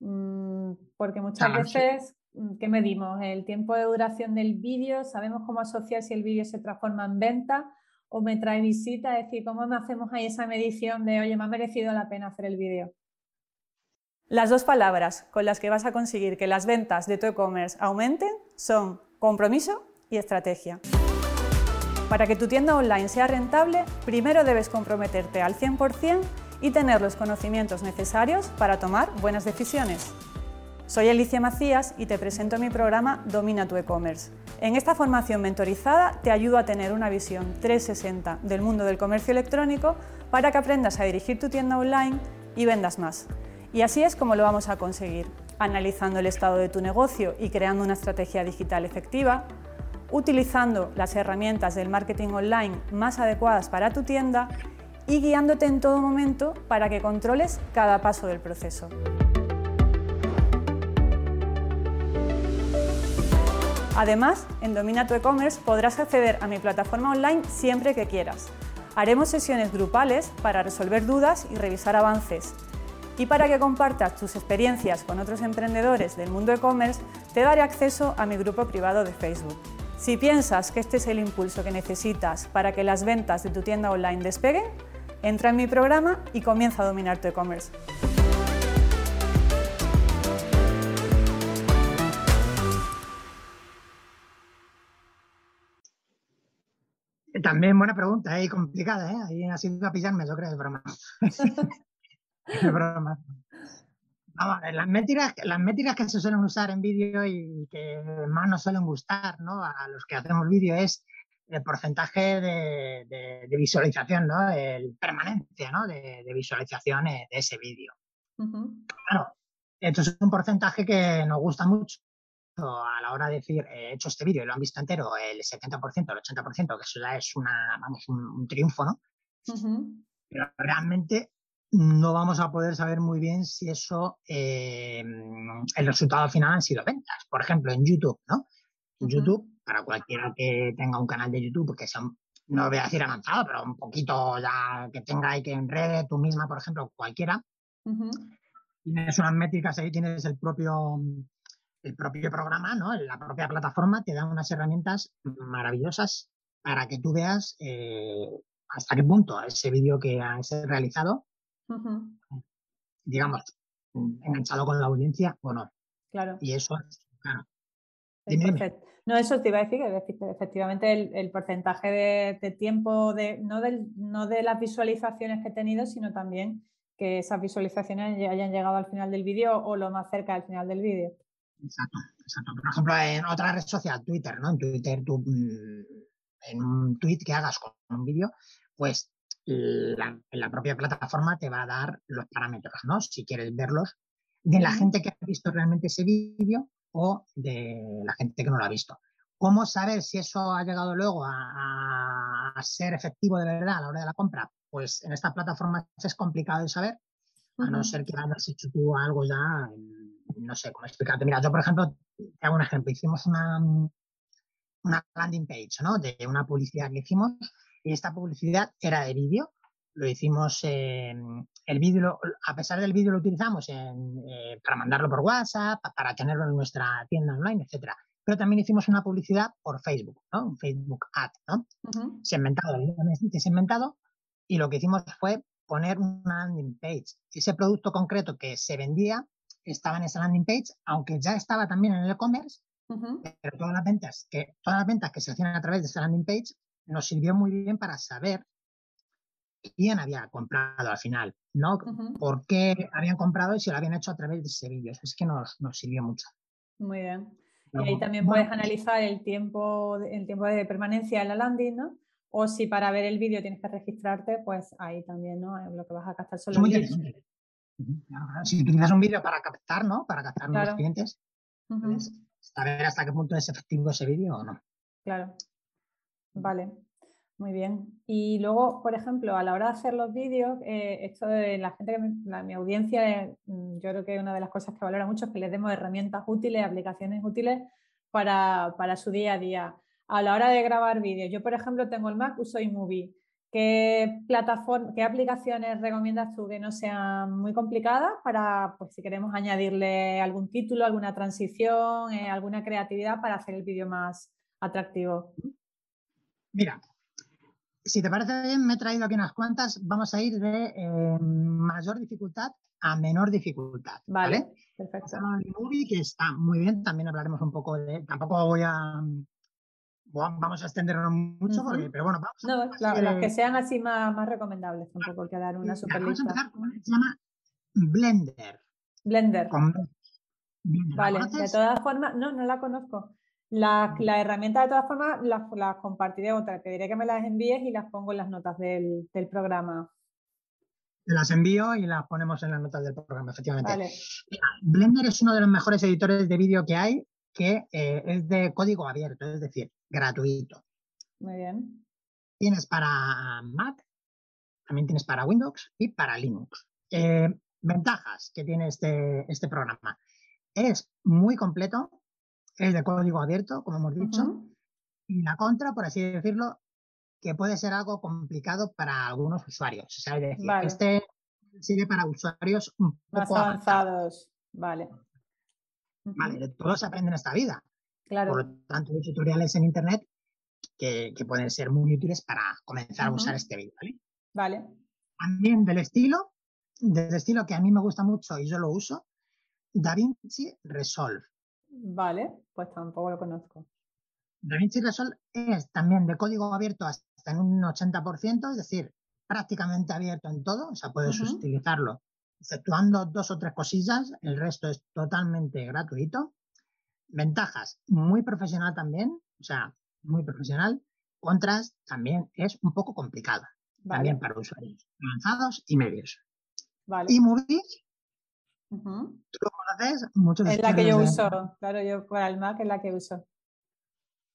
Mm, porque muchas veces, mm, ¿qué medimos? El tiempo de duración del vídeo, sabemos cómo asociar si el vídeo se transforma en venta o me trae visita, es decir, ¿cómo hacemos ahí esa medición de, oye, me ha merecido la pena hacer el vídeo? Las dos palabras con las que vas a conseguir que las ventas de tu e-commerce aumenten son compromiso y estrategia. Para que tu tienda online sea rentable, primero debes comprometerte al 100% y tener los conocimientos necesarios para tomar buenas decisiones. Soy Alicia Macías y te presento mi programa Domina tu e-commerce. En esta formación mentorizada te ayudo a tener una visión 360 del mundo del comercio electrónico para que aprendas a dirigir tu tienda online y vendas más. Y así es como lo vamos a conseguir, analizando el estado de tu negocio y creando una estrategia digital efectiva, utilizando las herramientas del marketing online más adecuadas para tu tienda y guiándote en todo momento para que controles cada paso del proceso. Además, en Domina tu e-commerce podrás acceder a mi plataforma online siempre que quieras. Haremos sesiones grupales para resolver dudas y revisar avances y para que compartas tus experiencias con otros emprendedores del mundo e-commerce, te daré acceso a mi grupo privado de Facebook. Si piensas que este es el impulso que necesitas para que las ventas de tu tienda online despeguen, entra en mi programa y comienza a dominar tu e-commerce. También buena pregunta y complicada, ¿eh? Ahí ha sido a pillarme, yo creo, de broma. las métricas, las métricas que se suelen usar en vídeo y que más nos suelen gustar ¿no? a los que hacemos vídeo es el porcentaje de, visualización, ¿no? El permanencia, ¿no? De, visualización de ese vídeo. Claro, esto es un porcentaje que nos gusta mucho a la hora de decir, he hecho este vídeo y lo han visto entero, el 70%, el 80%, que eso ya es una, vamos, un, triunfo, ¿no? Pero realmente no vamos a poder saber muy bien si eso, eh, el resultado final han sido ventas. Por ejemplo, en YouTube, ¿no? En YouTube, para cualquiera que tenga un canal de YouTube, que sea, no voy a decir avanzado, pero un poquito ya que tenga y que enrede tú misma, por ejemplo, cualquiera, tienes unas métricas ahí, tienes el propio, el propio programa, ¿no? La propia plataforma te da unas herramientas maravillosas para que tú veas eh, hasta qué punto ese vídeo que has realizado digamos, enganchado con la audiencia o no. Claro. Y eso, claro. No, eso te iba a decir que efectivamente el, porcentaje de, tiempo, de, no, del, no de las visualizaciones que he tenido, sino también que esas visualizaciones hayan llegado al final del vídeo o lo más cerca del final del vídeo. Exacto, exacto. Por ejemplo, en otra red social, Twitter, ¿no? En Twitter, tú, mm, en un tweet que hagas con un vídeo, pues la, la, propia plataforma te va a dar los parámetros, ¿no? Si quieres verlos, de la gente que ha visto realmente ese vídeo o de la gente que no lo ha visto. ¿Cómo saber si eso ha llegado luego a, a ser efectivo de verdad a la hora de la compra? Pues en esta plataforma es complicado de saber, a no ser que hayas hecho tú algo ya, no sé cómo explicarte. Mira, yo por ejemplo, te hago un ejemplo, hicimos una, una landing page, ¿no? De una publicidad que hicimos esta publicidad era de vídeo. Lo hicimos, el vídeo, a pesar del vídeo lo utilizamos eh, para mandarlo por WhatsApp, para tenerlo en nuestra tienda online, etcétera. Pero también hicimos una publicidad por Facebook, ¿no? Un Facebook Ad, ¿no? Segmentado, segmentado. Y lo que hicimos fue poner una landing page. Ese producto concreto que se vendía estaba en esa landing page, aunque ya estaba también en el e-commerce, pero todas las ventas que todas las ventas que se hacían a través de esa landing page nos sirvió muy bien para saber quién había comprado al final, ¿no? Por qué habían comprado y si lo habían hecho a través de ese vídeo. Es que nos, nos sirvió mucho. Muy bien. y ahí también puedes analizar el tiempo, el tiempo de permanencia en la landing, ¿no? O si para ver el vídeo tienes que registrarte, pues ahí también, ¿no? Lo que vas a captar vídeos. Si utilizas un vídeo para captar, ¿no? Para captar nuevos clientes, pues, saber hasta qué punto es efectivo ese vídeo o no. Claro. Vale, muy bien. Y luego, por ejemplo, a la hora de hacer los vídeos, eh, esto de la gente, que mi audiencia, mm, yo creo que una de las cosas que valora mucho es que les demos herramientas útiles, aplicaciones útiles para, su día a día. A la hora de grabar vídeos, yo por ejemplo tengo el Mac, uso iMovie. ¿Qué, plataforma, ¿Qué aplicaciones recomiendas tú que no sean muy complicadas para, pues si queremos añadirle algún título, alguna transición, eh, alguna creatividad para hacer el vídeo más atractivo? Mira, si te parece bien, me he traído aquí unas cuantas. Vamos a ir de eh, mayor dificultad a menor dificultad. Vale, perfecto. El movie, que está muy bien, también hablaremos un poco de. Tampoco voy a. Vamos a extendernos mucho, porque, pero bueno, vamos no, claro, las que sean así más, más recomendables, tampoco hay que dar una super lista. Vamos a empezar con una que se llama Blender. Blender. Vale, de todas formas, no, no la conozco. La, la herramienta, de todas formas, las, las compartiré otra. Te diré que me las envíes y las pongo en las notas del, del programa. Las envío y las ponemos en las notas del programa, efectivamente. Blender es uno de los mejores editores de vídeo que hay, que eh, es de código abierto, es decir, gratuito. Muy bien. Tienes para Mac, también tienes para Windows y para Linux. Eh, ventajas que tiene este, este programa. Es muy completo, es de código abierto, como hemos dicho, y la contra, por así decirlo, que puede ser algo complicado para algunos usuarios. O sea, decir, este sirve para usuarios un más avanzados. Vale. Vale, todo se aprende en esta vida. Claro. Por lo tanto, hay tutoriales en internet que, que pueden ser muy útiles para comenzar a usar este vídeo. ¿vale? Vale. También del estilo, del estilo que a mí me gusta mucho y yo lo uso, DaVinci Resolve. Vale, pues tampoco lo conozco. DaVinci Resolve es también de código abierto hasta en un 80%, es decir, prácticamente abierto en todo, o sea, puedes utilizarlo exceptuando dos o tres cosillas, el resto es totalmente gratuito. Ventajas, muy profesional también, o sea, muy profesional. Contras, también es un poco complicada, también para usuarios avanzados y medios. Vale. Y Movies, ¿Tú lo conoces? Muchos es la que yo uso, claro, yo para el Mac es la que uso.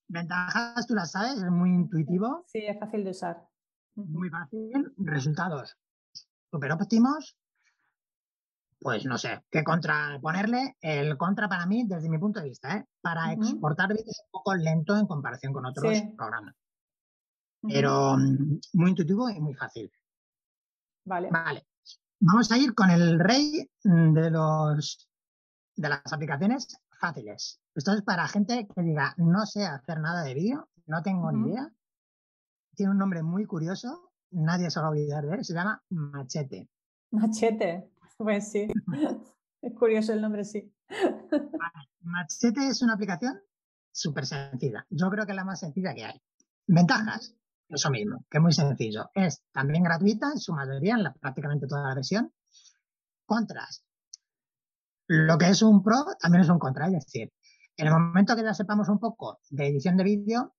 Ventajas, tú las sabes, es muy intuitivo. Sí, es fácil de usar. Muy fácil. Resultados súper óptimos. Pues no sé, qué contra ponerle. El contra para mí, desde mi punto de vista, ¿eh? para exportar vídeos es un poco lento en comparación con otros programas. Pero mm, muy intuitivo y muy fácil. Vale. Vale. Vamos a ir con el rey de, los, de las aplicaciones fáciles. Esto es para gente que diga, no sé hacer nada de vídeo, no tengo ni idea. Tiene un nombre muy curioso, nadie se va a olvidar de él, se llama Machete. Machete, pues sí. es curioso el nombre, sí. Machete es una aplicación súper sencilla. Yo creo que es la más sencilla que hay. Ventajas. Eso mismo, que es muy sencillo. Es también gratuita en su mayoría, en la, prácticamente toda la versión. contras. Lo que es un pro también es un contra. Es decir, en el momento que ya sepamos un poco de edición de vídeo,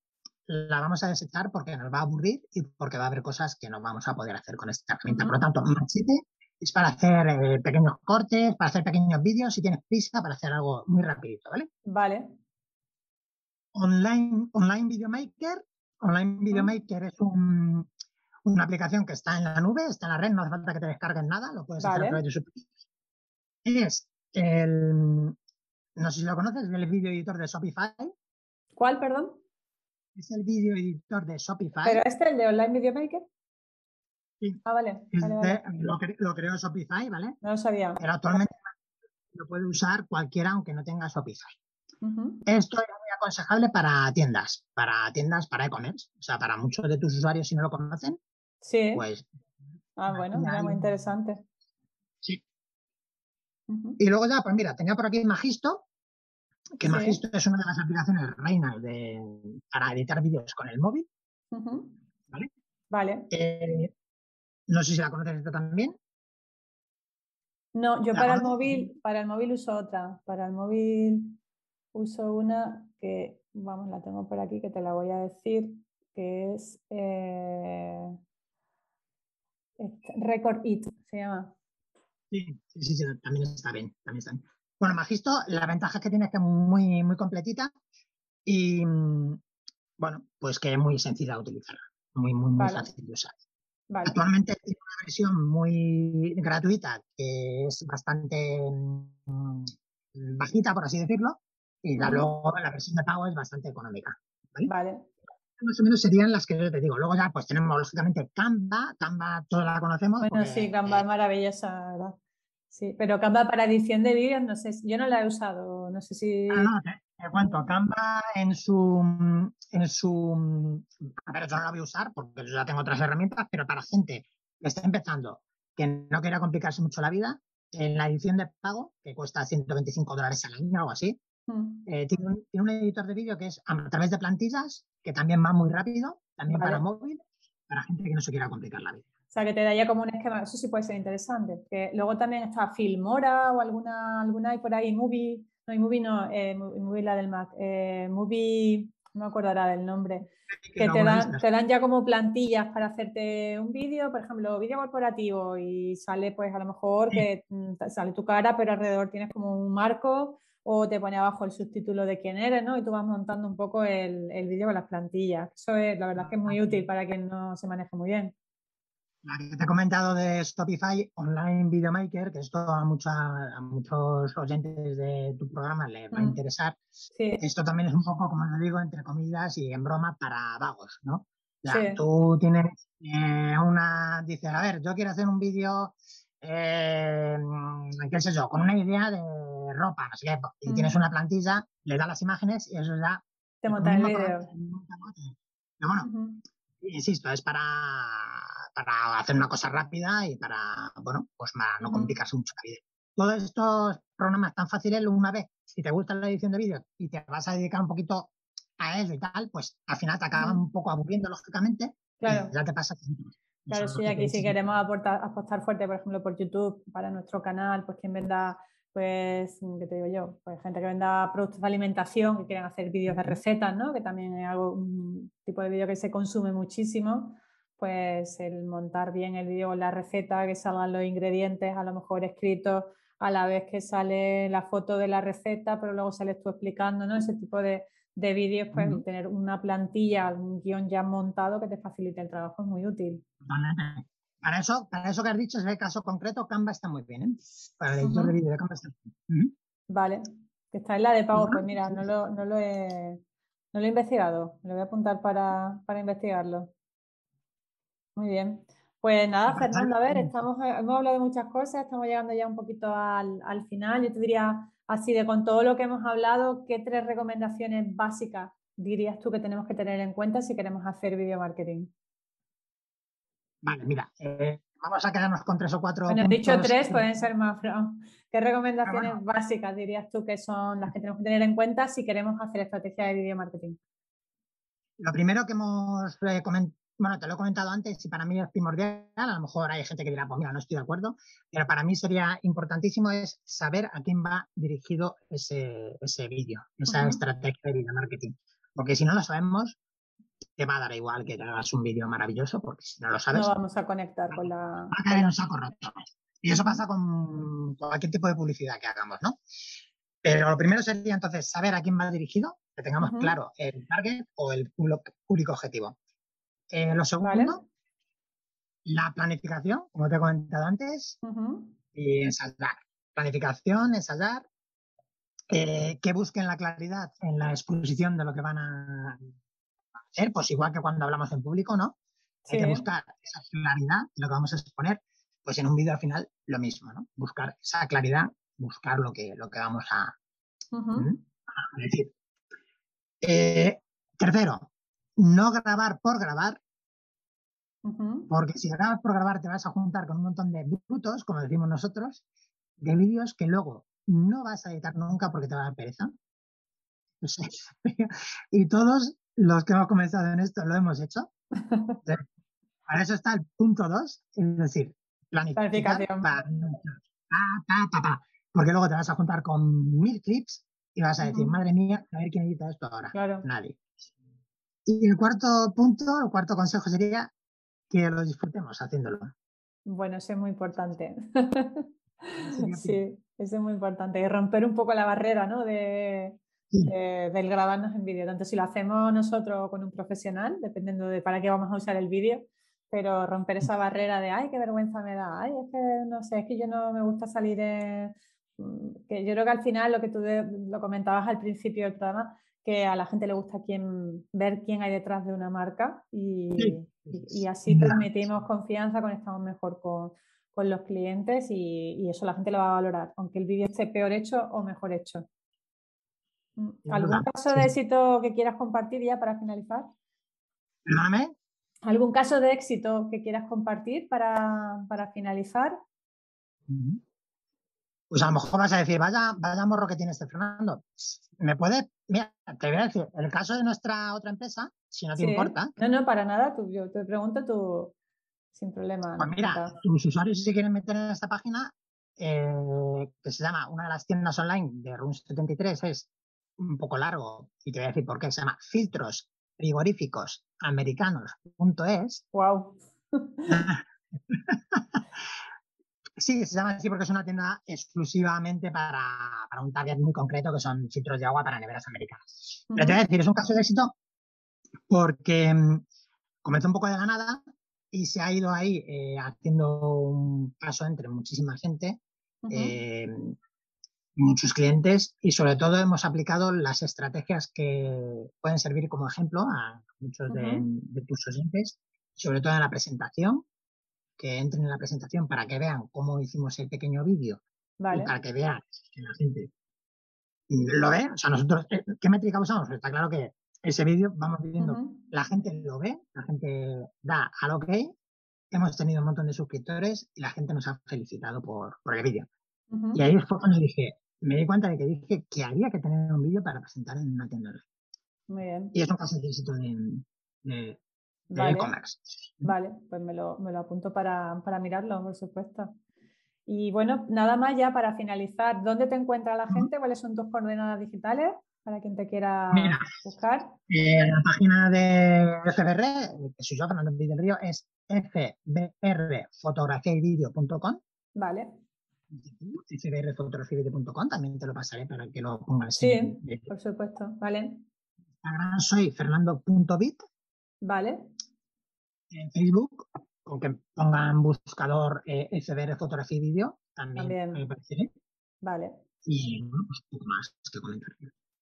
la vamos a desechar porque nos va a aburrir y porque va a haber cosas que no vamos a poder hacer con esta herramienta. Por lo tanto, Machete es para hacer eh, pequeños cortes, para hacer pequeños vídeos, si tienes prisa, para hacer algo muy rapidito, ¿vale? Vale. Online, online Video Maker. Online Video Maker es una aplicación que está en la nube, está en la red, no hace falta que te descargues nada, lo puedes hacer a través de su Es el, no sé si lo conoces, el video editor de Shopify. ¿Cuál, perdón? Es el video editor de Shopify. ¿Pero este, el de Online Video Maker? Sí. Ah, vale. Lo, creó Shopify, ¿vale? No lo sabía. Pero actualmente lo puede usar cualquiera aunque no tenga Shopify. Esto es muy aconsejable para tiendas, para tiendas para e-commerce. O sea, para muchos de tus usuarios, si no lo conocen, sí. pues. Ah, bueno, mira, muy interesante. Sí. Y luego ya, pues mira, tenía por aquí Magisto, que Magisto es una de las aplicaciones reinas de, para editar vídeos con el móvil. ¿Vale? Vale. Eh, no sé si la conoces esta también. No, yo para el móvil, para el móvil uso otra. Para el móvil uso una que, vamos, la tengo por aquí, que te la voy a decir, que es eh, Record It, se llama. Sí, sí, sí, también está bien, también está bien. Bueno, Magisto, la ventaja que tiene es que es muy, muy completita y, bueno, pues que es muy sencilla de utilizar, muy, muy, muy fácil de usar. Actualmente tiene una versión muy gratuita que es bastante mm, bajita, por así decirlo, y luego la versión de pago es bastante económica. ¿vale? Más o menos serían las que yo te digo. Luego ya pues tenemos lógicamente Canva, Canva toda la conocemos. Bueno, sí, Canva es maravillosa, ¿verdad? Sí, pero Canva para edición de vídeos, no sé, yo no la he usado, no sé si... Ah, no, te, cuento, Canva en su, en su... A ver, yo no la voy a usar porque yo ya tengo otras herramientas, pero para gente que está empezando, que no quiera complicarse mucho la vida, en la edición de pago, que cuesta 125 dólares al año o algo así, mm. eh, tiene, un, editor de vídeo que es a través de plantillas, que también va muy rápido, también para móvil, para gente que no se quiera complicar la vida. O sea, que te da ya como un esquema, eso sí puede ser interesante. Que luego también está Filmora o alguna, alguna hay por ahí, Movie, no, Movie no, eh, Movie la del Mac, eh, Movie, no me acordará del nombre, que te dan, te dan ya como plantillas para hacerte un vídeo, por ejemplo, vídeo corporativo y sale pues a lo mejor que mm, sale tu cara, pero alrededor tienes como un marco o te pone abajo el subtítulo de quién eres, ¿no? Y tú vas montando un poco el, el vídeo con las plantillas. Eso es, la verdad que es muy útil para quien no se maneje muy bien. La que te he comentado de Shopify Online Video Maker, que esto a, a muchos oyentes de tu programa les va a mm. interesar. Esto también es un poco, como lo digo, entre comillas y en broma para vagos, ¿no? Ya, Tú tienes eh, una, dices, a ver, yo quiero hacer un vídeo, eh, qué sé yo, con una idea de ropa, no sé qué, y tienes mm. una plantilla, le das las imágenes y eso ya... Te monta el vídeo. Pero bueno, insisto, es para para hacer una cosa rápida y para, bueno, pues para no complicarse mucho la vida. Todos estos programas tan fáciles, una vez, si te gusta la edición de vídeos y te vas a dedicar un poquito a él y tal, pues al final te acaban un poco aburriendo, lógicamente. Claro. ya te pasa. Claro, sí, aquí si queremos aportar, apostar fuerte, por ejemplo, por YouTube, para nuestro canal, pues quien venda, pues, ¿qué te digo yo? Pues gente que venda productos de alimentación, que quieran hacer vídeos de recetas, ¿no? Que también es algo, un tipo de vídeo que se consume muchísimo pues el montar bien el vídeo la receta, que salgan los ingredientes a lo mejor escritos a la vez que sale la foto de la receta, pero luego sales tú explicando, ¿no? Ese tipo de, de vídeos, pues tener una plantilla, un guion ya montado que te facilite el trabajo es muy útil. Para eso, para eso que has dicho, ese caso concreto, Canva está muy bien, ¿eh? Para el editor de vídeo de Canva está bien. Vale, que está en la de pago, pues mira, no lo, no lo, he, no lo he investigado, me lo voy a apuntar para, para investigarlo. Muy bien. Pues nada, Fernando, a ver, estamos, hemos hablado de muchas cosas, estamos llegando ya un poquito al, final. Yo te diría, así de con todo lo que hemos hablado, ¿qué tres recomendaciones básicas dirías tú que tenemos que tener en cuenta si queremos hacer video marketing? Vale, mira, eh, vamos a quedarnos con tres o cuatro. Bueno, he dicho tres, pueden ser más. ¿Qué recomendaciones básicas dirías tú que son las que tenemos que tener en cuenta si queremos hacer estrategia de video marketing? Lo primero que hemos eh, comentado bueno, te lo he comentado antes y para mí es primordial, a lo mejor hay gente que dirá, pues mira, no estoy de acuerdo, pero para mí sería importantísimo es saber a quién va dirigido ese, ese vídeo, esa estrategia de video marketing. Porque si no lo sabemos, te va a dar igual que te hagas un vídeo maravilloso, porque si no lo sabes... No vamos a conectar con la... Va a caer en saco roto. Y eso pasa con cualquier tipo de publicidad que hagamos, ¿no? Pero lo primero sería entonces saber a quién va dirigido, que tengamos claro el target o el público objetivo. Eh, lo segundo, la planificación, como te he comentado antes, y ensayar. Planificación, ensayar, eh, que busquen la claridad en la exposición de lo que van a hacer, pues igual que cuando hablamos en público, ¿no? Hay que buscar esa claridad lo que vamos a exponer, pues en un vídeo al final lo mismo, ¿no? Buscar esa claridad, buscar lo que, lo que vamos a, decir. Eh, tercero, no grabar por grabar, porque si grabas por grabar te vas a juntar con un montón de brutos, como decimos nosotros, de vídeos que luego no vas a editar nunca porque te va a dar pereza. y todos los que hemos comenzado en esto lo hemos hecho. para eso está el punto dos, es decir, planificación. porque luego te vas a juntar con mil clips y vas a decir, madre mía, a ver quién edita esto ahora. Nadie. Y el cuarto punto, el cuarto consejo sería que lo disfrutemos haciéndolo. Bueno, eso es muy importante. sí, eso es muy importante. Y romper un poco la barrera, ¿no? De, del grabarnos en vídeo. Tanto si lo hacemos nosotros con un profesional, dependiendo de para qué vamos a usar el vídeo, pero romper esa barrera de, ay, qué vergüenza me da, ay, es que no sé, es que yo no me gusta salir en... Mm, que yo creo que al final lo que tú lo comentabas al principio del programa, que a la gente le gusta quien, ver quién hay detrás de una marca y, y, así transmitimos confianza, conectamos mejor con, con los clientes y, y, eso la gente lo va a valorar, aunque el vídeo esté peor hecho o mejor hecho. Mm, ¿Algún caso de éxito que quieras compartir ya para finalizar? Perdóname. ¿Algún caso de éxito que quieras compartir para, para finalizar? Pues a lo mejor vas a decir, vaya, vaya morro que tiene este Fernando. ¿Me puede? Mira, te voy a decir, el caso de nuestra otra empresa, si no te importa. No, no, para nada, tú, yo te pregunto tú sin problema. Pues mira, tus usuarios si se quieren meter en esta página, eh, que se llama, una de las tiendas online de Room73 es un poco largo y te voy a decir por qué. Se llama filtros frigoríficos americanos.es. Wow. sí, se llama así porque es una tienda exclusivamente para, un target muy concreto que son filtros de agua para neveras americanas. Pero te voy a decir, es un caso de éxito porque mm, comenzó un poco de la nada y se ha ido ahí eh, haciendo un paso entre muchísima gente muchos clientes y sobre todo hemos aplicado las estrategias que pueden servir como ejemplo a muchos de, tus oyentes, sobre todo en la presentación, que entren en la presentación para que vean cómo hicimos el pequeño vídeo y para que vean que la gente lo ve. O sea, nosotros, eh, ¿qué métrica usamos? Pues está claro que ese vídeo vamos viendo, la gente lo ve, la gente da al ok, hemos tenido un montón de suscriptores y la gente nos ha felicitado por, por el vídeo. Y ahí fue cuando dije, me di cuenta de que dije que había que tener un vídeo para presentar en una tienda Muy bien. Y es un caso de éxito de, e-commerce. Vale. pues me lo, me lo apunto para, para, mirarlo, por supuesto. Y bueno, nada más ya para finalizar, ¿dónde te encuentra la gente? ¿Cuáles son tus coordenadas digitales para quien te quiera buscar? Eh, la página de FBR, que soy yo, Fernando del Río, es fbrfotografiayvideo.com. Vale cbrfotografíavideo.com, también te lo pasaré para que lo pongas. Sí, por supuesto, vale. Instagram soy fernando.bit. Vale. En Facebook, con que pongan buscador eh, FBR Fotografía y Vídeo, también, me apareceré. Vale. Y bueno, pues poco más que comentar.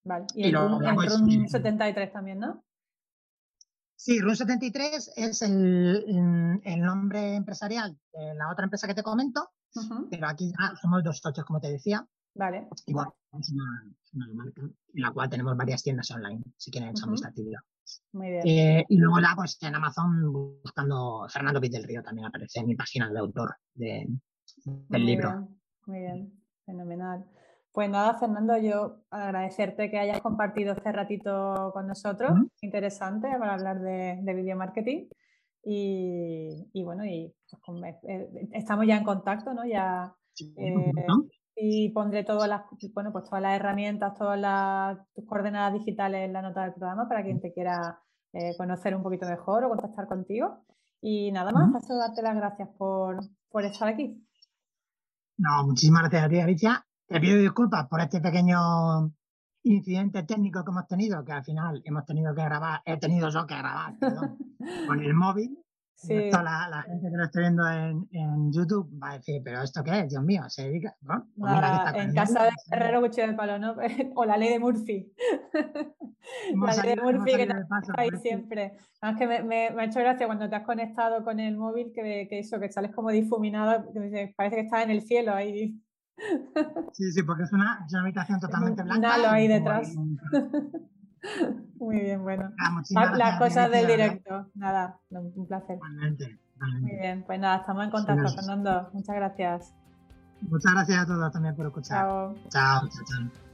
Vale. Y, en, Room, 73 también, ¿no? Sí, Room 73 es el, el, nombre empresarial de la otra empresa que te comento pero aquí ya somos dos socios, como te decía. Vale. Igual, es una, marca en la cual tenemos varias tiendas online, si quieren echar esta actividad. Muy bien. Eh, y luego ya, pues en Amazon, buscando Fernando Pitt del Río, también aparece en mi página de autor de, del libro. muy bien, fenomenal. Pues nada, Fernando, yo agradecerte que hayas compartido este ratito con nosotros, interesante para hablar de, de video marketing. Y, bueno, y pues, eh, estamos ya en contacto, ¿no? Ya, eh, y pondré todas las, bueno, pues todas las herramientas, todas las coordenadas digitales en la nota del programa para quien te quiera eh, conocer un poquito mejor o contactar contigo. Y nada más, paso a darte las gracias por, por estar aquí. No, muchísimas gracias a ti, Alicia. Te pido disculpas por este pequeño incidente técnico que hemos tenido, que al final hemos tenido que grabar, he tenido yo que grabar con el móvil la, gente que lo esté viendo en, YouTube va a decir, pero ¿esto qué es? Dios mío, se dedica. Pues en casa de Herrero Cuchillo del Palo, ¿no? o la ley de Murphy. la ley de Murphy que nos ahí siempre. es que me, ha hecho gracia cuando te has conectado con el móvil que, que eso, que sales como difuminado, que parece que estás en el cielo ahí. Sí, sí, porque es una, es una habitación totalmente blanca. Ahí detrás. Muy bien, bueno. Ah, las cosas del directo. Nada, un placer. Muy bien, pues nada, estamos en contacto, Fernando. Muchas gracias. Muchas gracias a todos también por escuchar. Chao. Chao, chao, chao.